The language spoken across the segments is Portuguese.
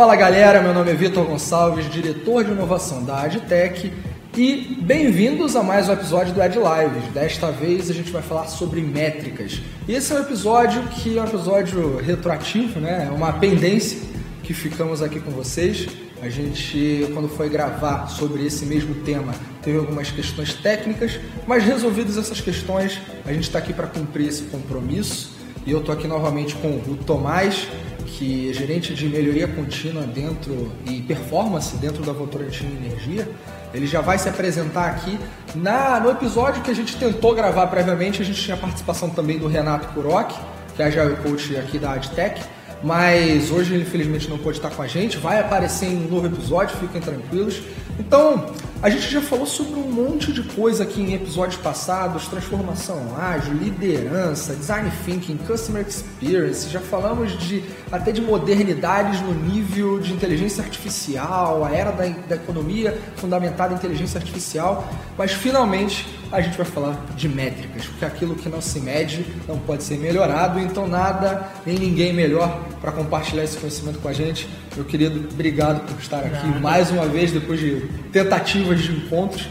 Fala galera, meu nome é Vitor Gonçalves, diretor de inovação da Adtech e bem-vindos a mais um episódio do Ad Lives. Desta vez a gente vai falar sobre métricas. Esse é um episódio que é um episódio retroativo, né? É uma pendência que ficamos aqui com vocês. A gente, quando foi gravar sobre esse mesmo tema, teve algumas questões técnicas, mas resolvidas essas questões, a gente está aqui para cumprir esse compromisso. E eu estou aqui novamente com o Tomás, que é gerente de melhoria contínua dentro e performance dentro da Votorantim Energia. Ele já vai se apresentar aqui. Na, no episódio que a gente tentou gravar previamente, a gente tinha a participação também do Renato Kuroc, que é o coach aqui da AdTech mas hoje ele infelizmente não pôde estar com a gente. Vai aparecer em um novo episódio, fiquem tranquilos. Então, a gente já falou sobre um monte de coisa aqui em episódios passados: transformação ágil, liderança, design thinking, customer experience. Já falamos de até de modernidades no nível de inteligência artificial, a era da, da economia fundamentada em inteligência artificial. Mas finalmente a gente vai falar de métricas, porque aquilo que não se mede não pode ser melhorado. Então nada nem ninguém melhor para compartilhar esse conhecimento com a gente. Meu querido, obrigado por estar aqui Nada. mais uma vez, depois de tentativas de encontros.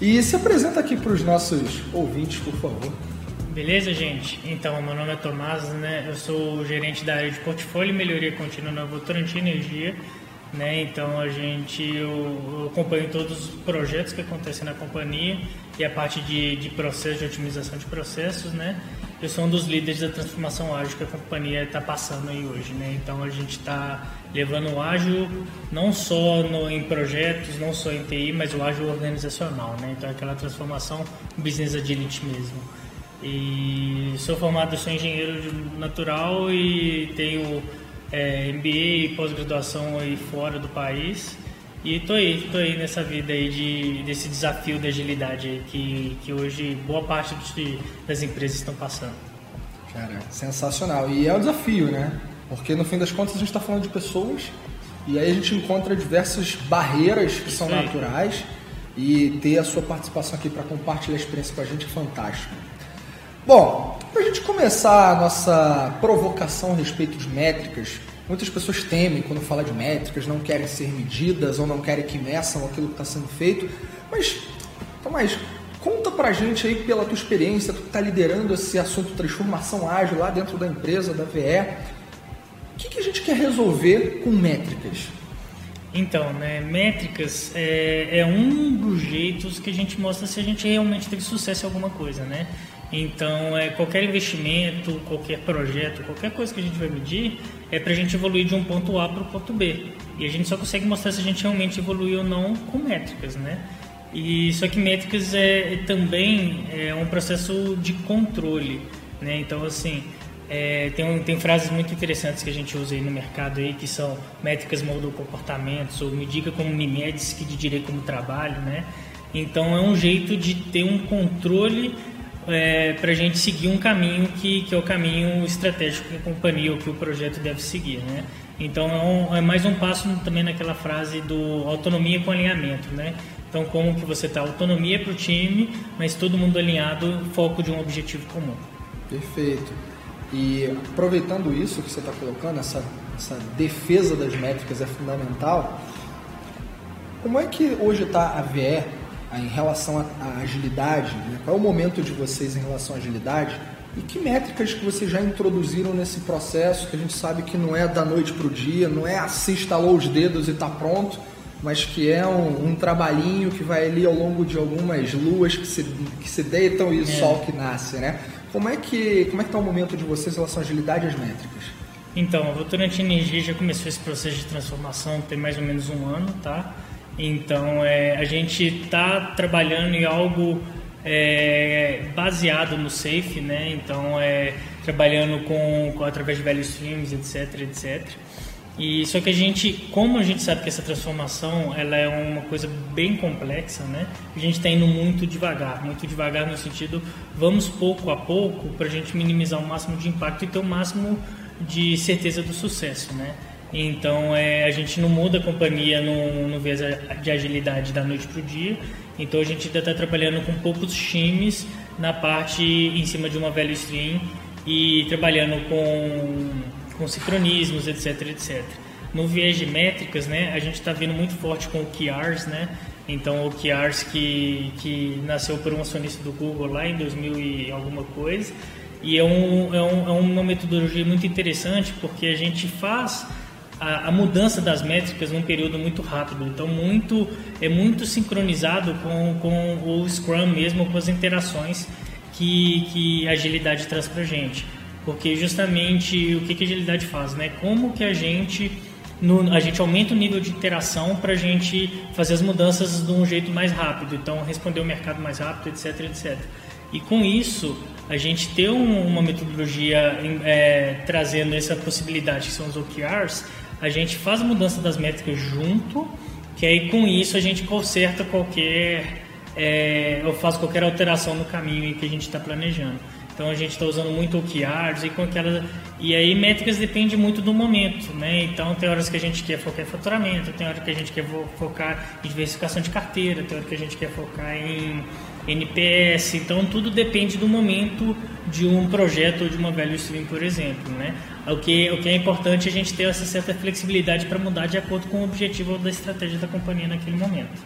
E se apresenta aqui para os nossos ouvintes, por favor. Beleza, gente? Então, meu nome é Tomás, né? Eu sou o gerente da área de portfólio e melhoria contínua na Votorantim Energia. Né? Então a gente eu, eu, acompanho todos os projetos que acontecem na companhia e a parte de, de processo, de otimização de processos, né? Eu sou um dos líderes da transformação ágil que a companhia está passando aí hoje, né? Então a gente está levando o ágil não só no, em projetos, não só em TI, mas o ágil organizacional, né? Então aquela transformação business agility mesmo. E sou formado, sou engenheiro natural e tenho é, MBA e pós-graduação aí fora do país. E tô aí, tô aí nessa vida aí de, desse desafio da agilidade aí que, que hoje boa parte de, das empresas estão passando. Cara, sensacional. E é um desafio, né? Porque no fim das contas a gente está falando de pessoas e aí a gente encontra diversas barreiras que Isso são aí. naturais e ter a sua participação aqui para compartilhar a experiência com a gente é fantástico. Bom, para a gente começar a nossa provocação a respeito de métricas, muitas pessoas temem quando fala de métricas, não querem ser medidas ou não querem que meçam aquilo que está sendo feito. Mas, Tomás, conta para a gente aí pela tua experiência, tu que está liderando esse assunto transformação ágil lá dentro da empresa, da VE. O que, que a gente quer resolver com métricas? Então, né, métricas é, é, um dos jeitos que a gente mostra se a gente realmente teve sucesso em alguma coisa, né? Então, é, qualquer investimento, qualquer projeto, qualquer coisa que a gente vai medir é para a gente evoluir de um ponto A para o ponto B. E a gente só consegue mostrar se a gente realmente evoluiu ou não com métricas, né? E só que métricas é, é também é um processo de controle, né? Então, assim, é, tem, tem frases muito interessantes que a gente usa aí no mercado aí que são métricas moldam comportamentos ou me diga como me medes que te direi como trabalho, né? Então é um jeito de ter um controle é, para a gente seguir um caminho que, que é o caminho estratégico que a companhia ou que o projeto deve seguir, né? Então é, um, é mais um passo também naquela frase do autonomia com alinhamento, né? Então como que você está autonomia para o time, mas todo mundo alinhado, foco de um objetivo comum. Perfeito. E aproveitando isso que você está colocando, essa, essa defesa das métricas é fundamental. Como é que hoje está a VE em relação à agilidade? Né? Qual é o momento de vocês em relação à agilidade? E que métricas que vocês já introduziram nesse processo, que a gente sabe que não é da noite para o dia, não é assim, instalou os dedos e está pronto, mas que é um, um, trabalhinho que vai ali ao longo de algumas luas que se, que se deitam e o é. sol que nasce, né? Como é que como é que está o momento de vocês em relação à agilidade e às métricas? Então, a Votorantim Energia já começou esse processo de transformação tem mais ou menos um ano, tá? Então, é, a gente está trabalhando em algo é, baseado no Safe, né? Então, é, trabalhando com, com através de value streams, etc, etc. E só que a gente, como a gente sabe que essa transformação ela é uma coisa bem complexa, né? A gente está indo muito devagar, muito devagar no sentido vamos pouco a pouco para a gente minimizar o máximo de impacto e ter o máximo de certeza do sucesso, né? Então é, a gente não muda a companhia no, no viés de agilidade da noite para o dia. Então a gente ainda está trabalhando com poucos times na parte em cima de uma velha stream e trabalhando com, com sincronismos, etc, etc. No viés de métricas, né, a gente está vendo muito forte com o QRs, né? Então, o QRs que, que nasceu por um acionista do Google lá em 2000 e alguma coisa. E é, um, é, um, é uma metodologia muito interessante porque a gente faz a, a, mudança das métricas num período muito rápido. Então, muito é muito sincronizado com, com o Scrum mesmo, com as interações que, que a agilidade traz para gente. Porque justamente o que, que a agilidade faz, né? Como que a gente no, a gente aumenta o nível de interação para a gente fazer as mudanças de um jeito mais rápido, então responder o mercado mais rápido, etc, etc. E com isso, a gente ter um, uma metodologia é, trazendo essa possibilidade, que são os OKRs, a gente faz a mudança das métricas junto, que aí com isso a gente conserta qualquer, é, ou faz qualquer alteração no caminho que a gente está planejando. Então a gente está usando muito OKRs e com aquela e aí métricas depende muito do momento, né? Então tem horas que a gente quer focar em faturamento, tem horas que a gente quer focar em diversificação de carteira, tem horas que a gente quer focar em NPS. Então tudo depende do momento de um projeto ou de uma value stream, por exemplo, né? O que o que é importante é a gente ter essa certa flexibilidade para mudar de acordo com o objetivo da estratégia da companhia naquele momento.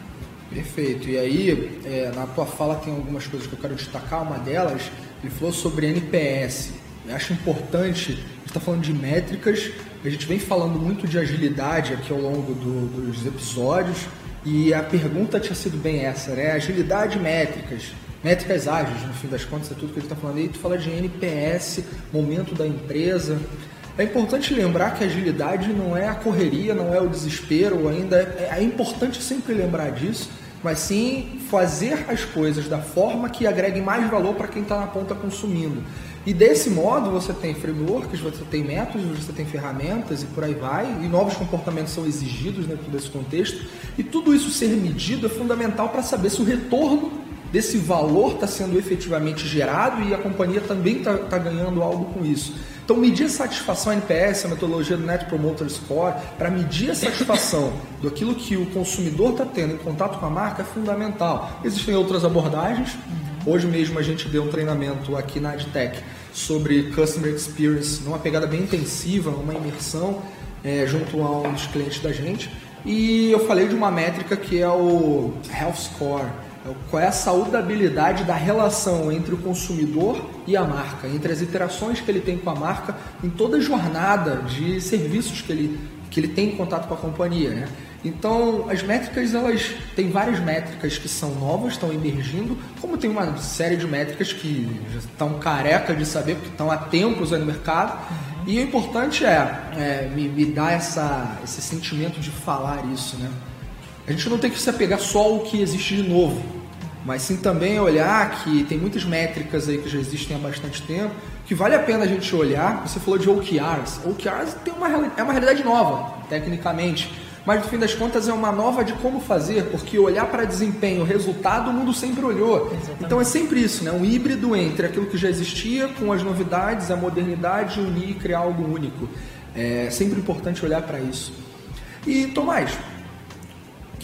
Perfeito. E aí, é, na tua fala tem algumas coisas que eu quero destacar. Uma delas ele falou sobre NPS. Eu acho importante, a gente está falando de métricas, a gente vem falando muito de agilidade aqui ao longo do, dos episódios, e a pergunta tinha sido bem essa, né? Agilidade métricas. Métricas ágeis, no fim das contas, é tudo que a gente está falando aí. Tu fala de NPS, momento da empresa. É importante lembrar que agilidade não é a correria, não é o desespero, ainda é, é importante sempre lembrar disso mas sim fazer as coisas da forma que agregue mais valor para quem está na ponta consumindo. E desse modo você tem frameworks, você tem métodos, você tem ferramentas e por aí vai, e novos comportamentos são exigidos dentro desse contexto. E tudo isso ser medido é fundamental para saber se o retorno desse valor está sendo efetivamente gerado e a companhia também está tá ganhando algo com isso. Então, medir a satisfação NPS, a metodologia do Net Promoter Score, para medir a satisfação do aquilo que o consumidor está tendo em contato com a marca é fundamental. Existem outras abordagens. Hoje mesmo a gente deu um treinamento aqui na AdTech sobre Customer Experience, numa pegada bem intensiva, uma imersão é, junto a um dos clientes da gente. E eu falei de uma métrica que é o Health Score é qual é a saudabilidade da relação entre o consumidor e a marca, entre as interações que ele tem com a marca em toda a jornada de serviços que ele, que ele tem em contato com a companhia. Né? Então, as métricas, elas têm várias métricas que são novas, estão emergindo, como tem uma série de métricas que estão careca de saber, porque estão há tempos no mercado. E o importante é, é me, me dar essa, esse sentimento de falar isso, né? A gente não tem que se apegar só ao que existe de novo, mas sim também olhar que tem muitas métricas aí que já existem há bastante tempo, que vale a pena a gente olhar. Você falou de OKRs. OKRs tem uma, é uma realidade nova, tecnicamente, mas no fim das contas é uma nova de como fazer, porque olhar para desempenho, resultado, o mundo sempre olhou. Exatamente. Então é sempre isso, né? um híbrido entre aquilo que já existia com as novidades, a modernidade, unir e criar algo único. É sempre importante olhar para isso. E Tomás,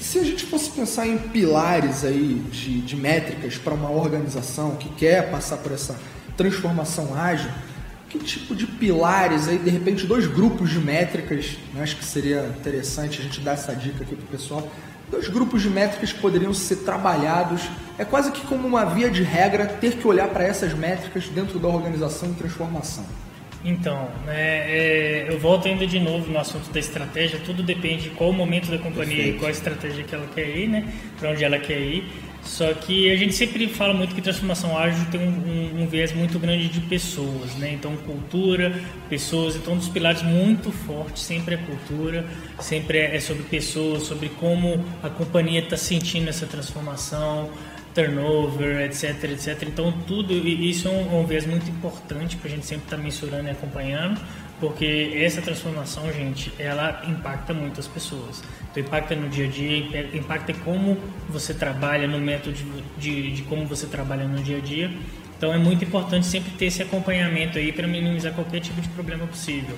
se a gente fosse pensar em pilares aí de, de métricas para uma organização que quer passar por essa transformação ágil, que tipo de pilares aí, de repente, dois grupos de métricas, né? acho que seria interessante a gente dar essa dica aqui para o pessoal, dois grupos de métricas que poderiam ser trabalhados, é quase que como uma via de regra ter que olhar para essas métricas dentro da organização em transformação. Então, né, é, eu volto ainda de novo no assunto da estratégia. Tudo depende de qual o momento da companhia Perfeito. e qual a estratégia que ela quer ir, né? Para onde ela quer ir. Só que a gente sempre fala muito que transformação ágil tem um, um, um, viés muito grande de pessoas, né? Então, cultura, pessoas. Então, um dos pilares muito fortes sempre é cultura, sempre é, é sobre pessoas, sobre como a companhia está sentindo essa transformação, turnover, etc, etc. Então tudo isso é um, um viés muito importante para a gente sempre estar tá mensurando e acompanhando, porque essa transformação, gente, ela impacta muitas pessoas. Então impacta no dia a dia, impacta como você trabalha, no método de, de, de como você trabalha no dia a dia. Então é muito importante sempre ter esse acompanhamento aí para minimizar qualquer tipo de problema possível.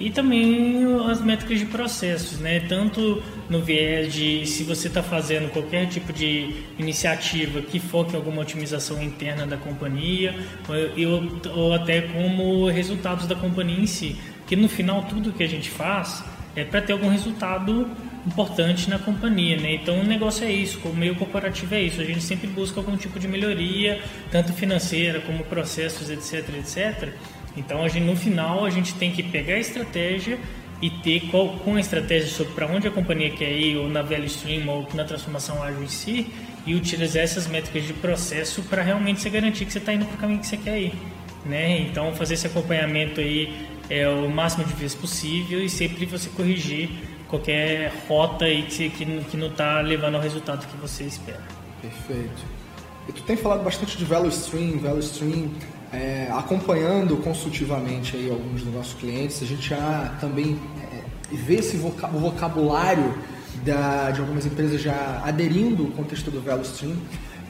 E também as métricas de processos, né? Tanto no viés de se você está fazendo qualquer tipo de iniciativa que foque em alguma otimização interna da companhia, ou, ou até como resultados da companhia em si. Que no final tudo que a gente faz é para ter algum resultado importante na companhia, né? Então o negócio é isso, o meio corporativo é isso, a gente sempre busca algum tipo de melhoria, tanto financeira como processos, etc, etc. Então a gente, no final a gente tem que pegar a estratégia e ter qual, com a estratégia sobre para onde a companhia quer ir, ou na value stream, ou na transformação ágil em si, e utilizar essas métricas de processo para realmente você garantir que você está indo para o caminho que você quer ir. Né? Então fazer esse acompanhamento aí é o máximo de vezes possível e sempre você corrigir qualquer rota aí que, que, que não está levando ao resultado que você espera. Perfeito. E tu tem falado bastante de value stream, value stream, é, acompanhando consultivamente aí alguns dos nossos clientes, a gente já também é, vê esse vocabulário da, de algumas empresas já aderindo ao contexto do value stream.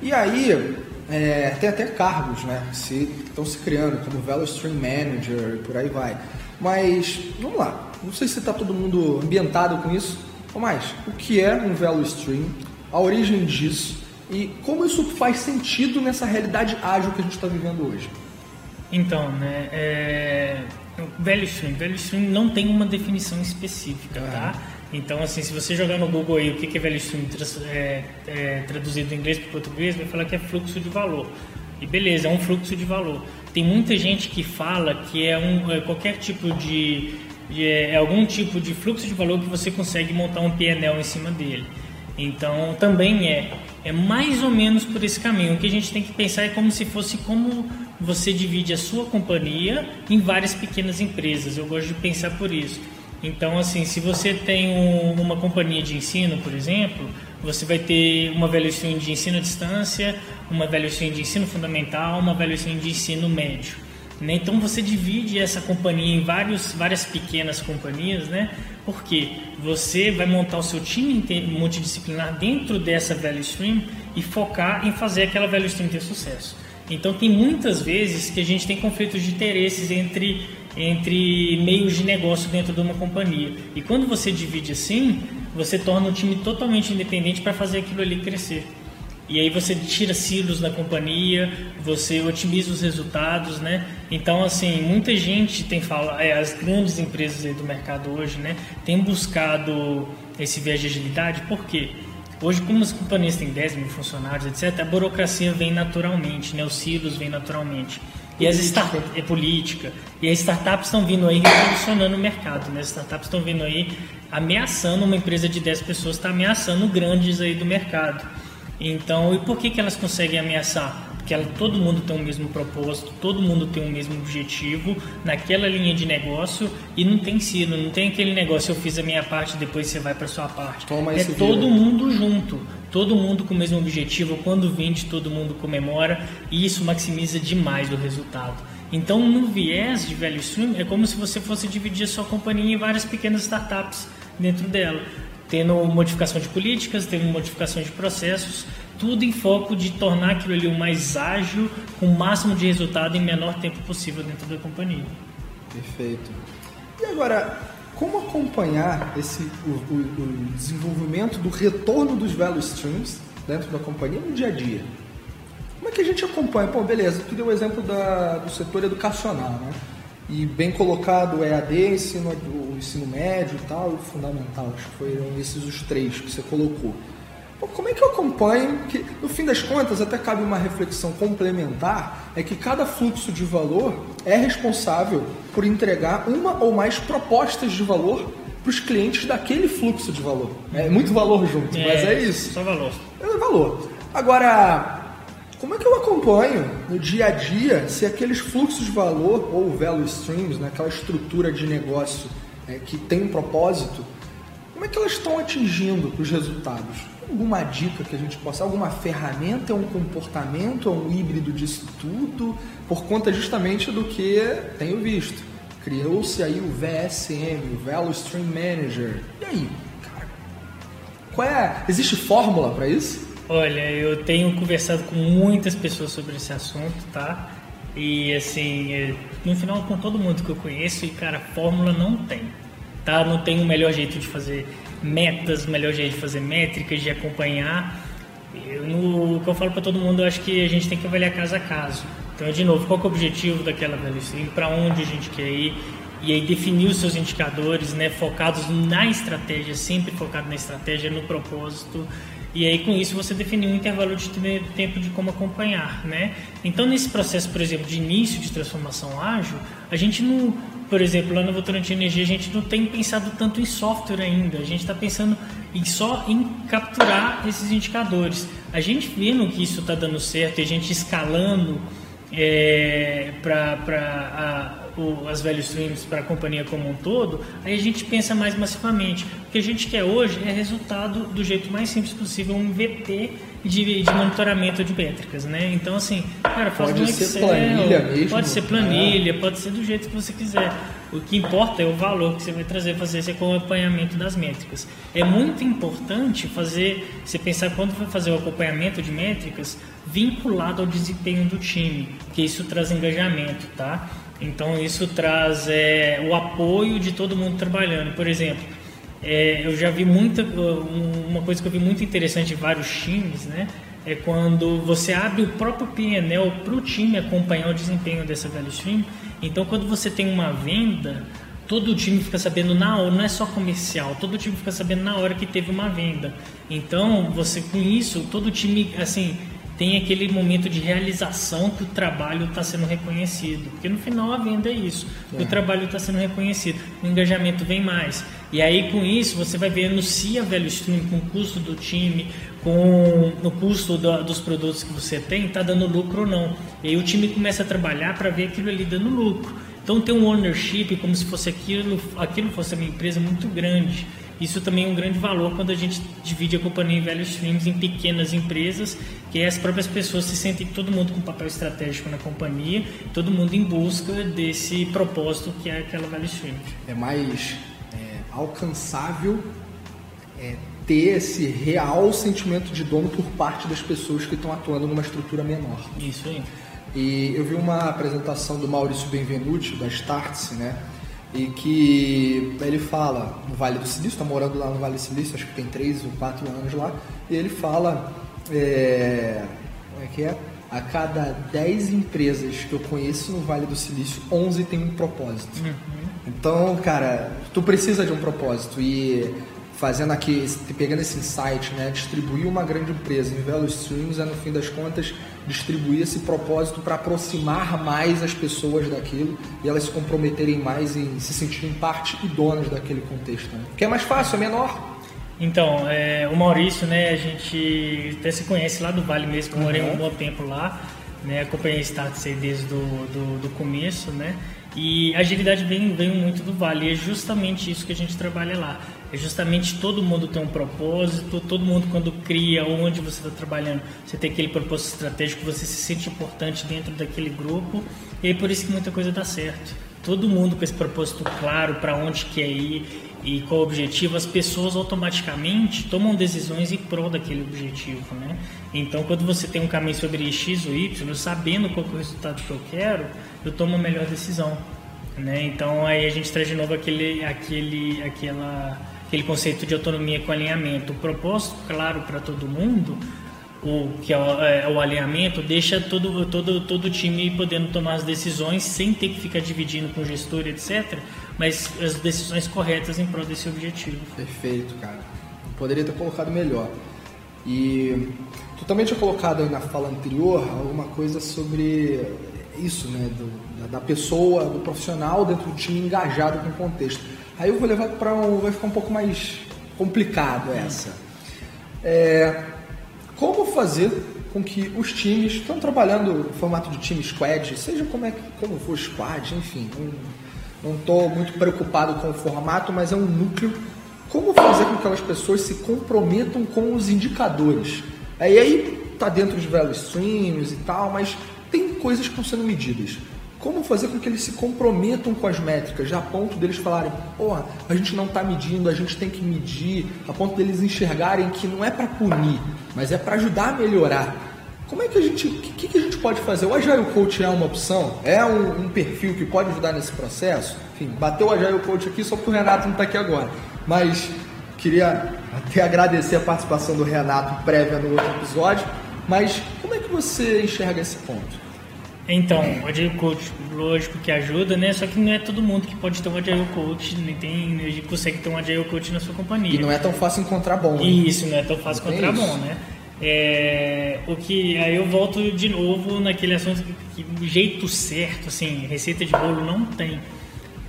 E aí é, tem até cargos né, que se, estão se criando, como value stream manager e por aí vai. Mas vamos lá, não sei se está todo mundo ambientado com isso. Mas o que é um value stream? A origem disso e como isso faz sentido nessa realidade ágil que a gente está vivendo hoje? Então, né, é... value stream, value stream não tem uma definição específica, tá? Então, assim, se você jogar no Google aí o que é value stream é, é, traduzido do inglês para o português, vai falar que é fluxo de valor. E beleza, é um fluxo de valor. Tem muita gente que fala que é, um, é qualquer tipo de é, é algum tipo de fluxo de valor que você consegue montar um PNL em cima dele. Então também é é mais ou menos por esse caminho. O que a gente tem que pensar é como se fosse como você divide a sua companhia em várias pequenas empresas. Eu gosto de pensar por isso. Então, assim, se você tem um, uma companhia de ensino, por exemplo, você vai ter uma value stream de ensino à distância, uma value stream de ensino fundamental, uma value stream de ensino médio. Né? Então você divide essa companhia em vários, várias pequenas companhias, né? porque você vai montar o seu time multidisciplinar dentro dessa value stream e focar em fazer aquela value stream ter sucesso. Então tem muitas vezes que a gente tem conflitos de interesses entre, entre meios de negócio dentro de uma companhia. E quando você divide assim, você torna o time totalmente independente para fazer aquilo ali crescer. E aí você tira silos da companhia, você otimiza os resultados, né? Então, assim, muita gente tem falado, é, as grandes empresas do mercado hoje, né, tem buscado esse viés de agilidade, por quê? Hoje, como as companhias têm 10 mil funcionários, etc., a burocracia vem naturalmente, né? os silos vêm naturalmente. E as startups, é política. E as startups estão vindo aí revolucionando o mercado. Né? As startups estão vindo aí ameaçando uma empresa de 10 pessoas, está ameaçando grandes aí do mercado. Então, e por que, que elas conseguem ameaçar? Porque ela, todo mundo tem o mesmo propósito, todo mundo tem o mesmo objetivo naquela linha de negócio e não tem sido, não tem aquele negócio, eu fiz a minha parte, depois você vai para sua parte. Toma é todo mundo junto, todo mundo com o mesmo objetivo, quando vende, todo mundo comemora e isso maximiza demais o resultado. Então, no viés de value stream, é como se você fosse dividir a sua companhia em várias pequenas startups dentro dela tendo modificação de políticas, tendo modificação de processos, tudo em foco de tornar aquilo ali o mais ágil, com o máximo de resultado em menor tempo possível dentro da companhia. Perfeito. E agora, como acompanhar esse, o, o, o desenvolvimento do retorno dos value streams dentro da companhia no dia a dia? Como é que a gente acompanha? Pô, beleza, tu deu o exemplo da, do setor educacional, né? E bem colocado é AD, ensino, o ensino médio e tal, o fundamental. Acho que foram esses os três que você colocou. Pô, como é que eu acompanho? Que, no fim das contas, até cabe uma reflexão complementar, é que cada fluxo de valor é responsável por entregar uma ou mais propostas de valor para os clientes daquele fluxo de valor. É muito valor junto, é, mas é isso. Só valor. É valor. Agora, como é que eu acompanho no dia a dia se aqueles fluxos de valor ou value streams, né, aquela estrutura de negócio é, que tem um propósito, como é que elas estão atingindo os resultados? Alguma dica que a gente possa, alguma ferramenta, um comportamento, um híbrido disso tudo, por conta justamente do que tenho visto. Criou-se aí o VSM, o Value Stream Manager. E aí, cara? Qual é? Existe fórmula para isso? Olha, eu tenho conversado com muitas pessoas sobre esse assunto, tá? E assim, é, no final com todo mundo que eu conheço, e cara, fórmula não tem, tá? Não tem o melhor jeito de fazer metas, melhor jeito de fazer métricas, de acompanhar. Eu, no, o que eu falo para todo mundo, eu acho que a gente tem que avaliar caso a caso. Então, de novo, qual é o objetivo daquela value Para onde a gente quer ir? e aí definir os seus indicadores, né, focados na estratégia, sempre focado na estratégia, no propósito. E aí com isso você definir um intervalo de tempo de como acompanhar, né? Então nesse processo, por exemplo, de início de transformação ágil, a gente não, por exemplo, lá no Votorantim Energia a gente não tem pensado tanto em software ainda. A gente está pensando em só em capturar esses indicadores. A gente vendo que isso está dando certo e a gente escalando é, para as value streams para a companhia como um todo, aí a gente pensa mais massivamente. O que a gente quer hoje é resultado do jeito mais simples possível, um VP de, de monitoramento de métricas, né? Então, assim, cara, faz pode um ser Excel, planilha mesmo, pode ser planilha, é. pode ser do jeito que você quiser. O que importa é o valor que você vai trazer fazer esse acompanhamento das métricas. É muito importante fazer, você pensar quando for fazer o acompanhamento de métricas, vinculado ao desempenho do time, porque isso traz engajamento, tá? Então isso traz é, o apoio de todo mundo trabalhando. Por exemplo, é, eu já vi muita uma coisa que eu vi muito interessante em vários times, né? É quando você abre o próprio PNL para o time acompanhar o desempenho dessa value stream. Então, quando você tem uma venda, todo o time fica sabendo na hora, não é só comercial, todo o time fica sabendo na hora que teve uma venda. Então, você com isso, todo o time, assim, tem aquele momento de realização que o trabalho está sendo reconhecido. Porque no final a venda é isso. É. O trabalho está sendo reconhecido. O engajamento vem mais. E aí com isso você vai vendo se a velho stream com o custo do time, com o custo do, dos produtos que você tem, está dando lucro ou não. E aí o time começa a trabalhar para ver aquilo ali dando lucro. Então tem um ownership como se fosse aquilo, aquilo fosse uma empresa muito grande. Isso também é um grande valor quando a gente divide a companhia em velhos streams em pequenas empresas, que as próprias pessoas se sentem todo mundo com papel estratégico na companhia, todo mundo em busca desse propósito que é aquela velha stream. É mais é, alcançável é, ter esse real sentimento de dono por parte das pessoas que estão atuando numa estrutura menor. Isso aí. E eu vi uma apresentação do Maurício Benvenuti, da Startse, né? E que ele fala no Vale do Silício, está morando lá no Vale do Silício, acho que tem 3 ou 4 anos lá, e ele fala, é, como é que é? A cada 10 empresas que eu conheço no Vale do Silício, 11 tem um propósito. Uhum. Então, cara, tu precisa de um propósito e fazendo aqui, pegando esse insight, né, distribuir uma grande empresa em Velo Streams é, no fim das contas, distribuir esse propósito para aproximar mais as pessoas daquilo e elas se comprometerem mais em se sentirem parte e donas daquele contexto. Né? Que é mais fácil, é menor. Então, é, o Maurício, né, a gente até se conhece lá do Vale mesmo, uhum. morei um bom tempo lá, né, acompanhei a Status desde do, do, do começo, né, e agilidade vem, vem muito do Vale, e é justamente isso que a gente trabalha lá é justamente todo mundo tem um propósito, todo mundo quando cria onde você está trabalhando, você tem aquele propósito estratégico, você se sente importante dentro daquele grupo e é por isso que muita coisa dá certo. Todo mundo com esse propósito claro para onde quer ir e qual o objetivo, as pessoas automaticamente tomam decisões em prol daquele objetivo, né? Então, quando você tem um caminho sobre X ou Y, sabendo qual é o resultado que eu quero, eu tomo a melhor decisão, né? Então, aí a gente traz de novo aquele, aquele, aquela aquele conceito de autonomia com alinhamento. O propósito claro para todo mundo, o que é o, é o, alinhamento, deixa todo, todo, todo o time podendo tomar as decisões sem ter que ficar dividindo com o gestor, etc. Mas as decisões corretas em prol desse objetivo. Perfeito, cara. Poderia ter colocado melhor. E tu também tinha colocado na fala anterior alguma coisa sobre isso, né? Do, da pessoa, do profissional dentro do time engajado com o contexto. Aí eu vou levar para um. vai ficar um pouco mais complicado essa. É, como fazer com que os times que estão trabalhando no formato de time squad, seja como, é, como for squad, enfim, não estou muito preocupado com o formato, mas é um núcleo. Como fazer com que aquelas pessoas se comprometam com os indicadores? Aí aí está dentro de value streams e tal, mas tem coisas que estão sendo medidas. Como fazer com que eles se comprometam com as métricas, já a ponto deles falarem, pô, a gente não está medindo, a gente tem que medir, a ponto deles enxergarem que não é para punir, mas é para ajudar a melhorar. Como é que a gente, o que, que, a gente pode fazer? O Agile Coach é uma opção? É um, um, perfil que pode ajudar nesse processo? Enfim, bateu o Agile Coach aqui só porque o Renato não está aqui agora. Mas queria até agradecer a participação do Renato prévia no outro episódio. Mas como é que você enxerga esse ponto? Então, o Agile Coach, lógico que ajuda, né? Só que não é todo mundo que pode ter um Agile Coach, nem tem, consegue ter um Agile Coach na sua companhia. E não é tão fácil encontrar bom. Né? Isso, não é tão fácil não encontrar bom, né? É, o que aí eu volto de novo naquele assunto que, que jeito certo, assim, receita de bolo não tem.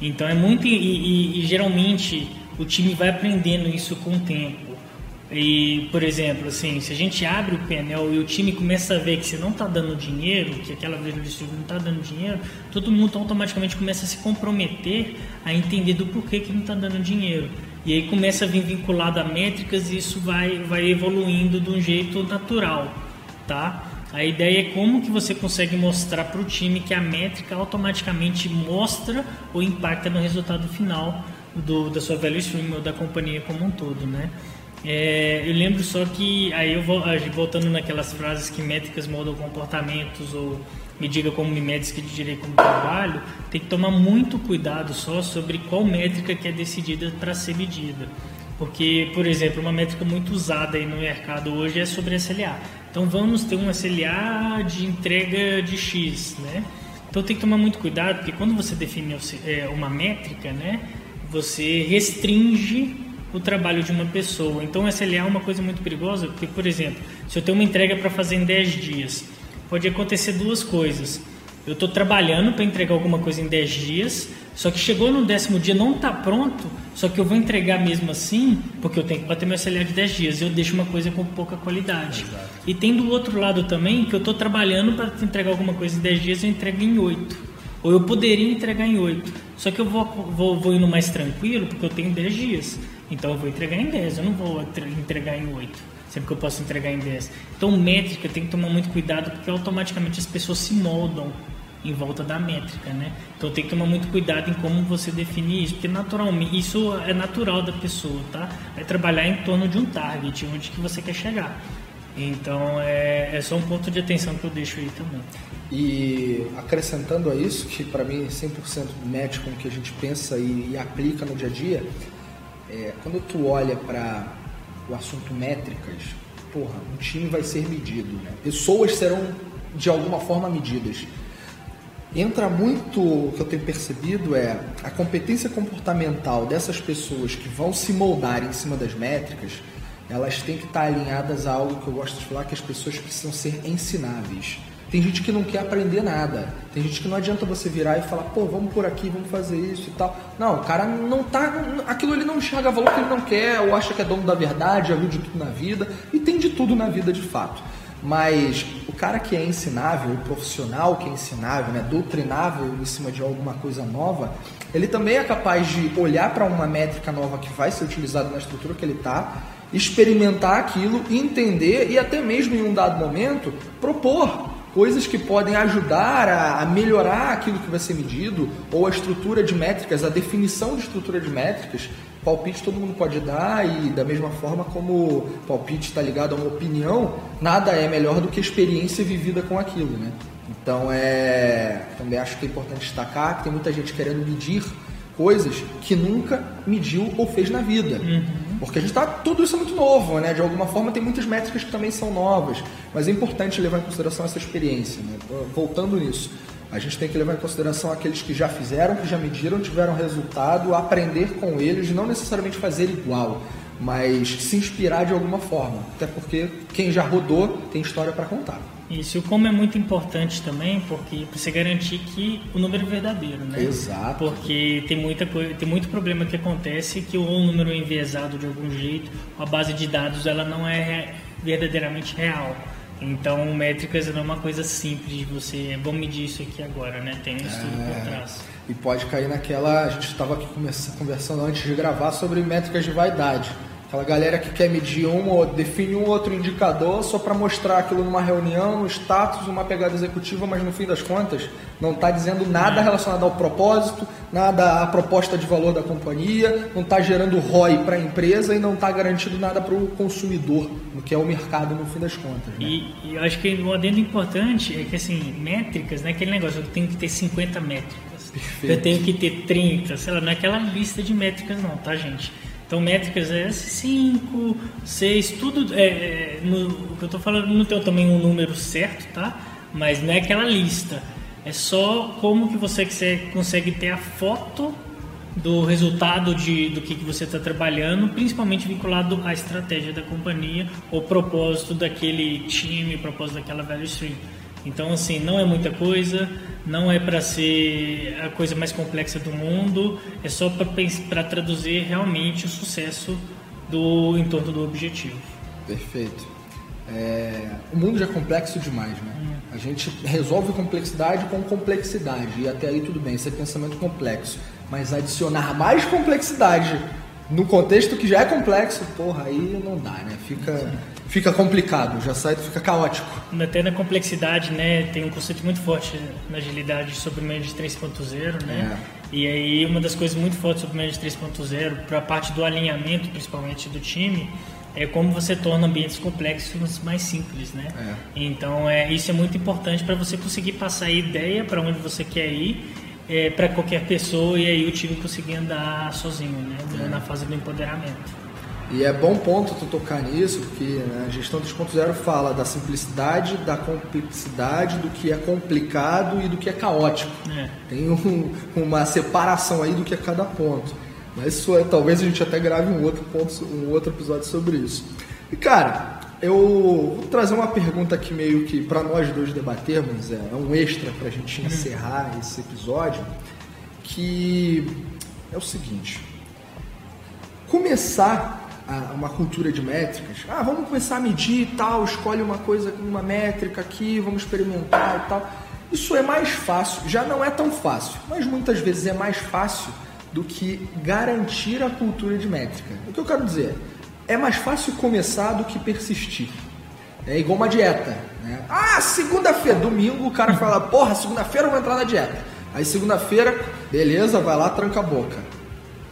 Então é muito e, e, e geralmente o time vai aprendendo isso com o tempo. E, por exemplo, assim, se a gente abre o painel e o time começa a ver que você não está dando dinheiro, que aquela no distrito não está dando dinheiro, todo mundo automaticamente começa a se comprometer a entender do porquê que não está dando dinheiro. E aí começa a vir vinculado a métricas e isso vai, vai evoluindo de um jeito natural, tá? A ideia é como que você consegue mostrar para o time que a métrica automaticamente mostra ou impacta no resultado final do, da sua value stream ou da companhia como um todo, né? É, eu lembro só que, aí eu vou, voltando naquelas frases que métricas moldam comportamentos ou me diga como me medes que direi como trabalho, tem que tomar muito cuidado só sobre qual métrica que é decidida para ser medida. Porque, por exemplo, uma métrica muito usada aí no mercado hoje é sobre SLA. Então vamos ter um SLA de entrega de X, né? Então tem que tomar muito cuidado, porque quando você define é, uma métrica, né, você restringe o trabalho de uma pessoa. Então, o SLA é uma coisa muito perigosa, porque, por exemplo, se eu tenho uma entrega para fazer em 10 dias, pode acontecer duas coisas. Eu estou trabalhando para entregar alguma coisa em 10 dias, só que chegou no décimo dia, não está pronto, só que eu vou entregar mesmo assim, porque eu tenho que bater meu SLA de 10 dias, eu deixo uma coisa com pouca qualidade. Exato. E tem do outro lado também, que eu estou trabalhando para entregar alguma coisa em 10 dias, eu entrego em 8. Ou eu poderia entregar em 8. Só que eu vou, vou, vou indo mais tranquilo, porque eu tenho 10 dias. Então eu vou entregar em 10, eu não vou entregar em 8, sempre que eu posso entregar em 10. Então métrica tem que tomar muito cuidado porque automaticamente as pessoas se moldam em volta da métrica, né? Então tem que tomar muito cuidado em como você define isso, porque naturalmente isso é natural da pessoa, tá? É trabalhar em torno de um target, onde que você quer chegar. Então é, é só um ponto de atenção que eu deixo aí também. E acrescentando a isso, que para mim 100% match com o que a gente pensa e, e aplica no dia a dia, é, quando tu olha para o assunto métricas, porra, um time vai ser medido, né? pessoas serão de alguma forma medidas. Entra muito, o que eu tenho percebido é a competência comportamental dessas pessoas que vão se moldar em cima das métricas, elas têm que estar alinhadas a algo que eu gosto de falar, que as pessoas precisam ser ensináveis. Tem gente que não quer aprender nada. Tem gente que não adianta você virar e falar, pô, vamos por aqui, vamos fazer isso e tal. Não, o cara não tá. Aquilo ele não enxerga valor que ele não quer, ou acha que é dono da verdade, já viu de tudo na vida. E tem de tudo na vida de fato. Mas o cara que é ensinável, o profissional que é ensinável, né, doutrinável em cima de alguma coisa nova, ele também é capaz de olhar para uma métrica nova que vai ser utilizada na estrutura que ele está, experimentar aquilo, entender e até mesmo em um dado momento propor coisas que podem ajudar a, a, melhorar aquilo que vai ser medido, ou a estrutura de métricas, a definição de estrutura de métricas. Palpite todo mundo pode dar, e da mesma forma como palpite está ligado a uma opinião, nada é melhor do que experiência vivida com aquilo. Né? Então, é, também acho que é importante destacar que tem muita gente querendo medir coisas que nunca mediu ou fez na vida. Uhum. Porque a gente está tudo isso é muito novo, né? De alguma forma tem muitas métricas que também são novas, mas é importante levar em consideração essa experiência. Né? Voltando nisso, a gente tem que levar em consideração aqueles que já fizeram, que já mediram, tiveram resultado, aprender com eles, não necessariamente fazer igual, mas se inspirar de alguma forma. Até porque quem já rodou tem história para contar. Isso, o como é muito importante também, porque você garantir que o número é verdadeiro, né? Exato. Porque tem muita coisa, tem muito problema que acontece que o número é enviesado de algum jeito, a base de dados ela não é verdadeiramente real. Então, métricas não é uma coisa simples de você, vamos medir isso aqui agora, né? Tem um estudo é, por trás. E pode cair naquela, a gente estava aqui conversando antes de gravar sobre métricas de vaidade Aquela galera que quer medir um ou define um outro indicador só para mostrar aquilo numa reunião, um status, uma pegada executiva, mas no fim das contas não está dizendo nada relacionado ao propósito, nada à proposta de valor da companhia, não está gerando ROI para a empresa e não está garantindo nada para o consumidor, no que é o mercado no fim das contas. Né? E, e acho que um adendo importante é que assim, métricas, né, aquele negócio, eu tenho que ter 50 métricas. Perfeito. Eu tenho que ter 30, sei lá, não é aquela lista de métricas não, tá gente? Então, métricas é 5, 6, tudo. É, é, no, o que eu estou falando não tem também um número certo, tá? Mas não é aquela lista. É só como que você consegue ter a foto do resultado de, do que, que você está trabalhando, principalmente vinculado à estratégia da companhia, o propósito daquele time, propósito daquela value stream. Então, assim, não é muita coisa, não é para ser a coisa mais complexa do mundo, é só para traduzir realmente o sucesso do em torno do objetivo. Perfeito. É, o mundo já é complexo demais, né? Hum. A gente resolve complexidade com complexidade e até aí tudo bem, isso é pensamento complexo. Mas adicionar mais complexidade no contexto que já é complexo, porra, aí não dá, né? Fica, fica complicado, já sai, fica caótico. Até na complexidade, né? Tem um conceito muito forte na agilidade sobre o Manage 3.0, né? É. E aí uma das coisas muito fortes sobre o Manage 3.0, para a parte do alinhamento, principalmente do time, é como você torna ambientes complexos mais simples, né? É. Então é, isso é muito importante para você conseguir passar a ideia para onde você quer ir é, para qualquer pessoa e aí o time conseguir andar sozinho, né? É. Na fase do empoderamento. E é bom ponto tu tocar nisso, porque né, a gestão 2.0 fala da simplicidade, da complexidade, do que é complicado e do que é caótico. É. Tem um, uma separação aí do que é cada ponto. Mas isso é, talvez a gente até grave um outro ponto, um outro episódio sobre isso. E cara, eu vou trazer uma pergunta aqui meio que para nós dois debatermos, é, é um extra para a gente encerrar esse episódio, que é o seguinte: começar uma cultura de métricas, ah, vamos começar a medir e tal, escolhe uma coisa, uma métrica aqui, vamos experimentar e tal. Isso é mais fácil, já não é tão fácil, mas muitas vezes é mais fácil do que garantir a cultura de métrica. O que eu quero dizer? é mais fácil começar do que persistir. É igual uma dieta. Né? Ah, segunda-feira, domingo, o cara fala, porra, segunda-feira eu vou entrar na dieta. Aí segunda-feira, beleza, vai lá, tranca a boca.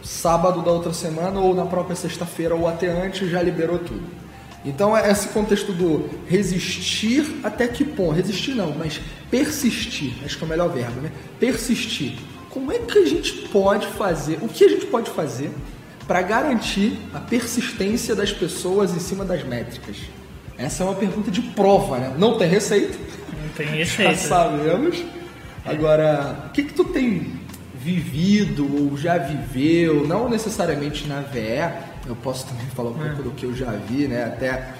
Sábado da outra semana, ou na própria sexta-feira, ou até antes, já liberou tudo. Então é esse contexto do resistir até que ponto? Resistir não, mas persistir, acho que é o melhor verbo, né? Persistir. Como é que a gente pode fazer? O que a gente pode fazer para garantir a persistência das pessoas em cima das métricas? Essa é uma pergunta de prova, né? Não tem receita. Não tem receita. Já sabemos. Agora, o que, que tu tem vivido ou já viveu, não necessariamente na VE, eu posso também falar um é. pouco do que eu já vi, né? Até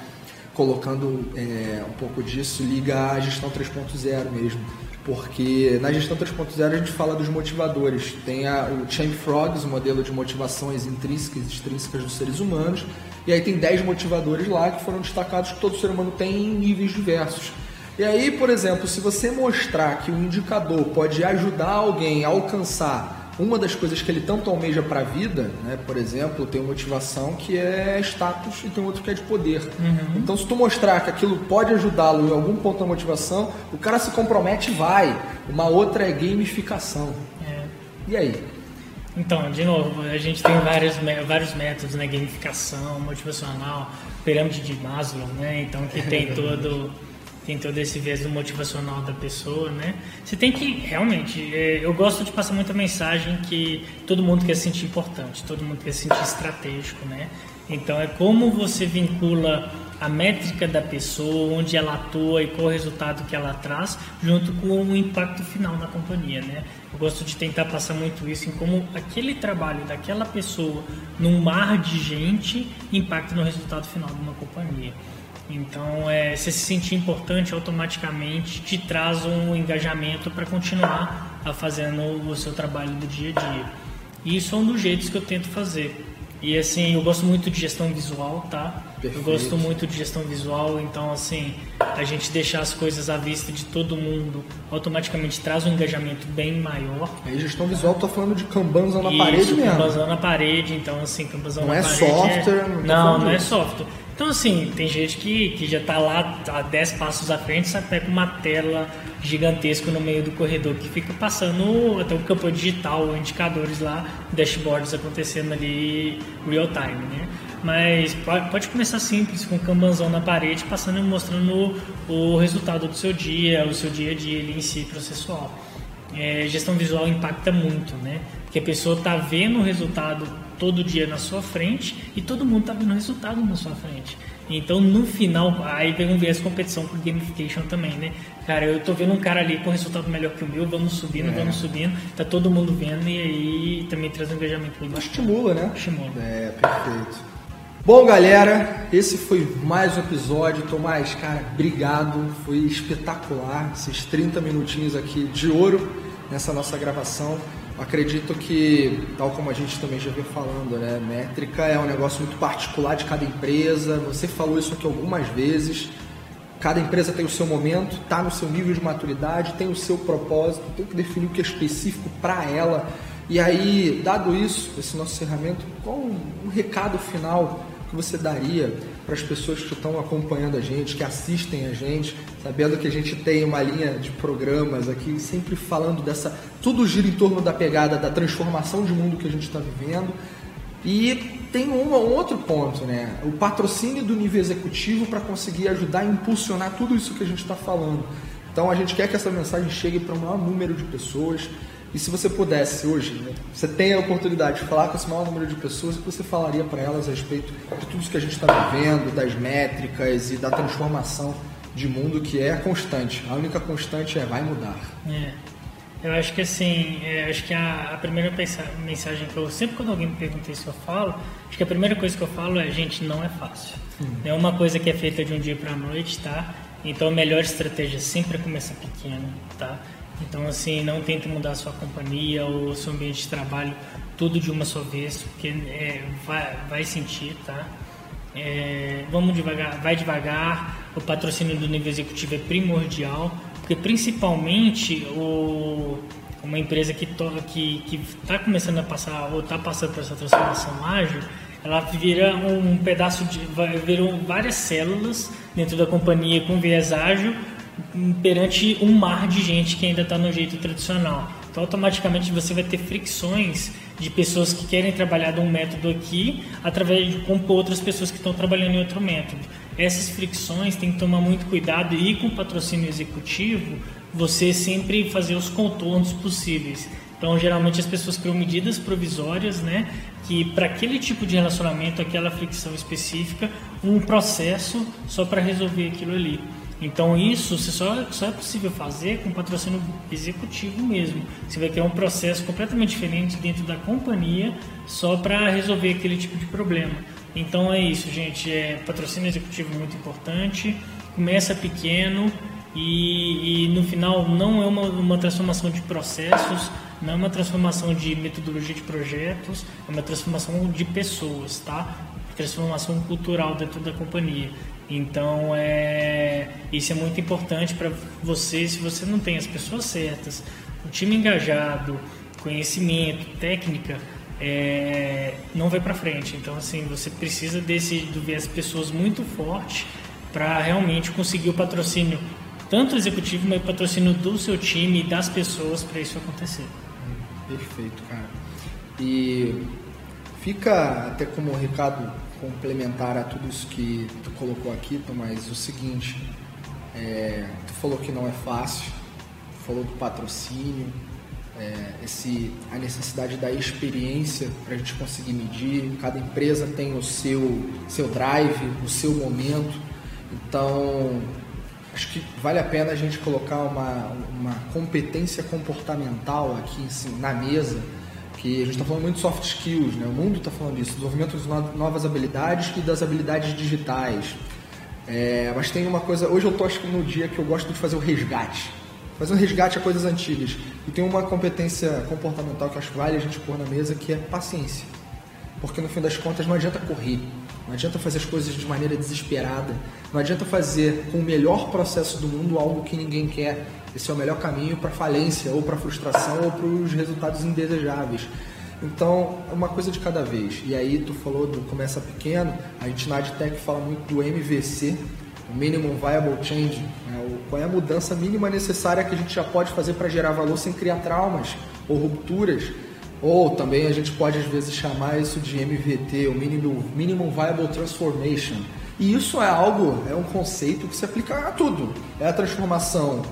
colocando é, um pouco disso, liga à gestão 3.0 mesmo porque na gestão 3.0 a gente fala dos motivadores. Tem a, o Champ Frogs, o modelo de motivações intrínsecas e extrínsecas dos seres humanos, e aí tem 10 motivadores lá que foram destacados que todo ser humano tem em níveis diversos. E aí, por exemplo, se você mostrar que um indicador pode ajudar alguém a alcançar uma das coisas que ele tanto almeja para a vida, né? por exemplo, tem motivação que é status e tem outro que é de poder. Uhum. Então, se tu mostrar que aquilo pode ajudá-lo em algum ponto da motivação, o cara se compromete e vai. Uma outra é gamificação. É. E aí? Então, de novo, a gente tem vários, vários métodos, né? Gamificação, motivacional, pirâmide de Maslow, né? Então, que tem todo tem todo esse viés motivacional da pessoa, né? Você tem que, realmente, é, eu gosto de passar muita mensagem que todo mundo quer se sentir importante, todo mundo quer se sentir estratégico, né? Então é como você vincula a métrica da pessoa, onde ela atua e qual o resultado que ela traz, junto com o impacto final na companhia, né? Eu gosto de tentar passar muito isso em como aquele trabalho daquela pessoa num mar de gente impacta no resultado final de uma companhia. Então, é, você se sentir importante automaticamente te traz um engajamento para continuar a fazendo o seu trabalho do dia a dia. E isso é um dos jeitos que eu tento fazer. E assim, eu gosto muito de gestão visual, tá? Perfeito. Eu gosto muito de gestão visual, então assim, a gente deixar as coisas à vista de todo mundo automaticamente traz um engajamento bem maior. Aí gestão visual, tô falando de Kanbanzão na Isso, parede mesmo. Kanbanzão na parede, então assim, Kanbanzão não na é parede. Software, é... Não, não, não é software. Então, assim, tem gente que, que já está lá a 10 passos à frente, sabe, pega uma tela gigantesca no meio do corredor que fica passando até o campo digital, indicadores lá, dashboards acontecendo ali real time, né? Mas pode começar simples, com um kanbanzão na parede, passando e mostrando o, o resultado do seu dia, o seu dia a dia ali em si, processual. é, gestão visual impacta muito, né? Porque a pessoa está vendo o resultado todo dia na sua frente e todo mundo está vendo o resultado na sua frente. Então, no final, aí vem um viés competição com gamification também, né? Cara, eu tô vendo um cara ali com resultado melhor que o meu, vamos subindo, é. vamos subindo, tá todo mundo vendo e aí também traz um engajamento bem Estimula, né? Estimula. É, perfeito. Bom, galera, esse foi mais um episódio. Tomás, cara, obrigado. Foi espetacular esses 30 minutinhos aqui de ouro nessa nossa gravação. Acredito que, tal como a gente também já veio falando, né, métrica é um negócio muito particular de cada empresa. Você falou isso aqui algumas vezes. Cada empresa tem o seu momento, está no seu nível de maturidade, tem o seu propósito, tem que definir o que é específico para ela. E aí, dado isso, esse nosso encerramento, qual um recado final que você daria para as pessoas que estão acompanhando a gente, que assistem a gente, sabendo que a gente tem uma linha de programas aqui sempre falando dessa. Tudo gira em torno da pegada da transformação de mundo que a gente está vivendo. E tem um, um, outro ponto, né? O patrocínio do nível executivo para conseguir ajudar a impulsionar tudo isso que a gente está falando. Então a gente quer que essa mensagem chegue para o maior número de pessoas. E se você pudesse hoje, né, você tem a oportunidade de falar com esse maior número de pessoas, o que você falaria para elas a respeito de tudo isso que a gente está vivendo, das métricas e da transformação de mundo que é constante. A única constante é vai mudar. É. Eu acho que assim, é, acho que a, a, primeira mensagem que eu sempre quando alguém me pergunta isso eu falo, acho que a primeira coisa que eu falo é gente não é fácil. Hum. É uma coisa que é feita de um dia para a noite, tá? Então a melhor estratégia sempre é começar pequeno, tá? Então, assim, não tente mudar sua companhia ou seu ambiente de trabalho tudo de uma só vez, porque é, vai, vai sentir, tá? É, vamos devagar, vai devagar. O patrocínio do nível executivo é primordial, porque principalmente o, uma empresa que está que, que tá começando a passar ou está passando por essa transformação ágil, ela vira um pedaço de. viram várias células dentro da companhia com viés ágil perante um mar de gente que ainda está no jeito tradicional. Então, automaticamente você vai ter fricções de pessoas que querem trabalhar de um método aqui, através de compor outras pessoas que estão trabalhando em outro método. Essas fricções tem que tomar muito cuidado e com o patrocínio executivo, você sempre fazer os contornos possíveis. Então, geralmente as pessoas criam medidas provisórias, né, que para aquele tipo de relacionamento, aquela fricção específica, um processo só para resolver aquilo ali. Então isso só, só é possível fazer com patrocínio executivo mesmo. Você vai ter um processo completamente diferente dentro da companhia só para resolver aquele tipo de problema. Então é isso, gente. É, patrocínio executivo muito importante. Começa pequeno e, e no final não é uma, uma transformação de processos, não é uma transformação de metodologia de projetos, é uma transformação de pessoas, tá? Transformação cultural dentro da companhia. Então, é, isso é muito importante para você, se você não tem as pessoas certas, o time engajado, conhecimento, técnica, é, não vai para frente. Então, assim, você precisa desse, de ver as pessoas muito forte para realmente conseguir o patrocínio, tanto executivo, mas o patrocínio do seu time e das pessoas para isso acontecer. Perfeito, cara. E fica até como recado complementar a tudo isso que tu colocou aqui, Tomás, o seguinte, é, tu falou que não é fácil, tu falou do patrocínio, é, esse, a necessidade da experiência para a gente conseguir medir, cada empresa tem o seu, seu drive, o seu momento, então acho que vale a pena a gente colocar uma, uma competência comportamental aqui assim, na mesa, que a gente está falando muito de soft skills, né? o mundo está falando disso, desenvolvimento de novas habilidades e das habilidades digitais. É, mas tem uma coisa, hoje eu estou acho que no dia que eu gosto de fazer o resgate, fazer um resgate a coisas antigas. E tem uma competência comportamental que acho que vale a gente pôr na mesa, que é paciência. Porque no fim das contas não adianta correr, não adianta fazer as coisas de maneira desesperada, não adianta fazer com o melhor processo do mundo algo que ninguém quer esse é o melhor caminho para falência, ou para frustração, ou para os resultados indesejáveis. Então, é uma coisa de cada vez. E aí, tu falou do começa pequeno, a gente na AdTech fala muito do MVC, o Minimum Viable Change, né? qual é a mudança mínima necessária que a gente já pode fazer para gerar valor sem criar traumas ou rupturas. Ou também a gente pode às vezes chamar isso de MVT, o Minimum, Minimum Viable Transformation. E isso é algo, é um conceito que se aplica a tudo. É a transformação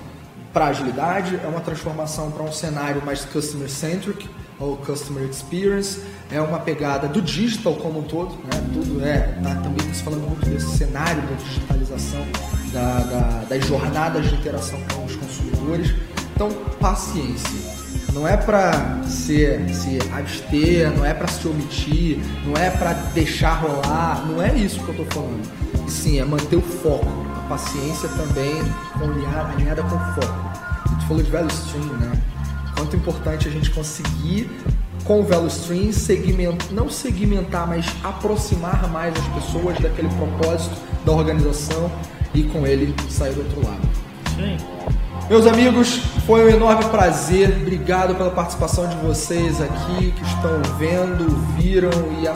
para agilidade, é uma transformação para um cenário mais customer centric ou customer experience, é uma pegada do digital como um todo, né? tudo é, tá também se falando muito desse cenário da digitalização, da, da, das jornadas de interação com os consumidores. Então, paciência. Não é para se, se abster, não é para se omitir, não é para deixar rolar, não é isso que eu estou falando. E sim, é manter o foco. Paciência também alinhada com foco. A gente falou de value stream, né? Quanto importante a gente conseguir com o value stream segmentar, não segmentar, mas aproximar mais as pessoas daquele propósito da organização e com ele sair do outro lado. Sim. Meus amigos, foi um enorme prazer. Obrigado pela participação de vocês aqui que estão vendo, viram e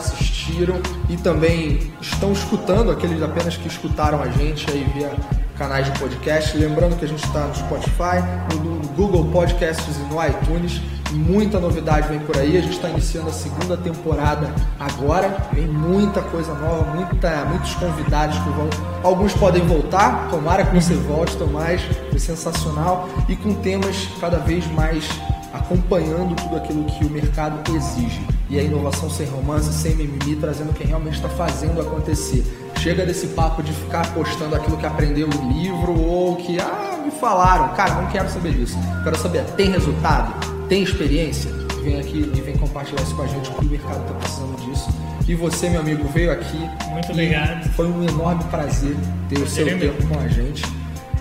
assistiram e também estão escutando, aqueles apenas que escutaram a gente aí via canais de podcast. Lembrando que a gente está no Spotify, no Google Podcasts e no iTunes. Muita novidade vem por aí. A gente está iniciando a segunda temporada agora. Vem muita coisa nova, muita, muitos convidados que vão. Alguns podem voltar, tomara que você volte, Tomás. Foi sensacional. E com temas cada vez mais acompanhando tudo aquilo que o mercado exige. E a inovação sem romance, sem mimimi, trazendo quem realmente está fazendo acontecer. Chega desse papo de ficar postando aquilo que aprendeu no livro ou que, ah, me falaram. Cara, não quero saber disso. Quero saber, tem resultado? Tem experiência? Vem aqui e vem compartilhar isso com a gente, porque o mercado está precisando disso. E você, meu amigo, veio aqui. Muito obrigado. Foi um enorme prazer ter o seu tempo com a gente.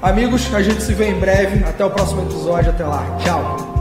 Amigos, a gente se vê em breve. Até o próximo episódio. Até lá. Tchau.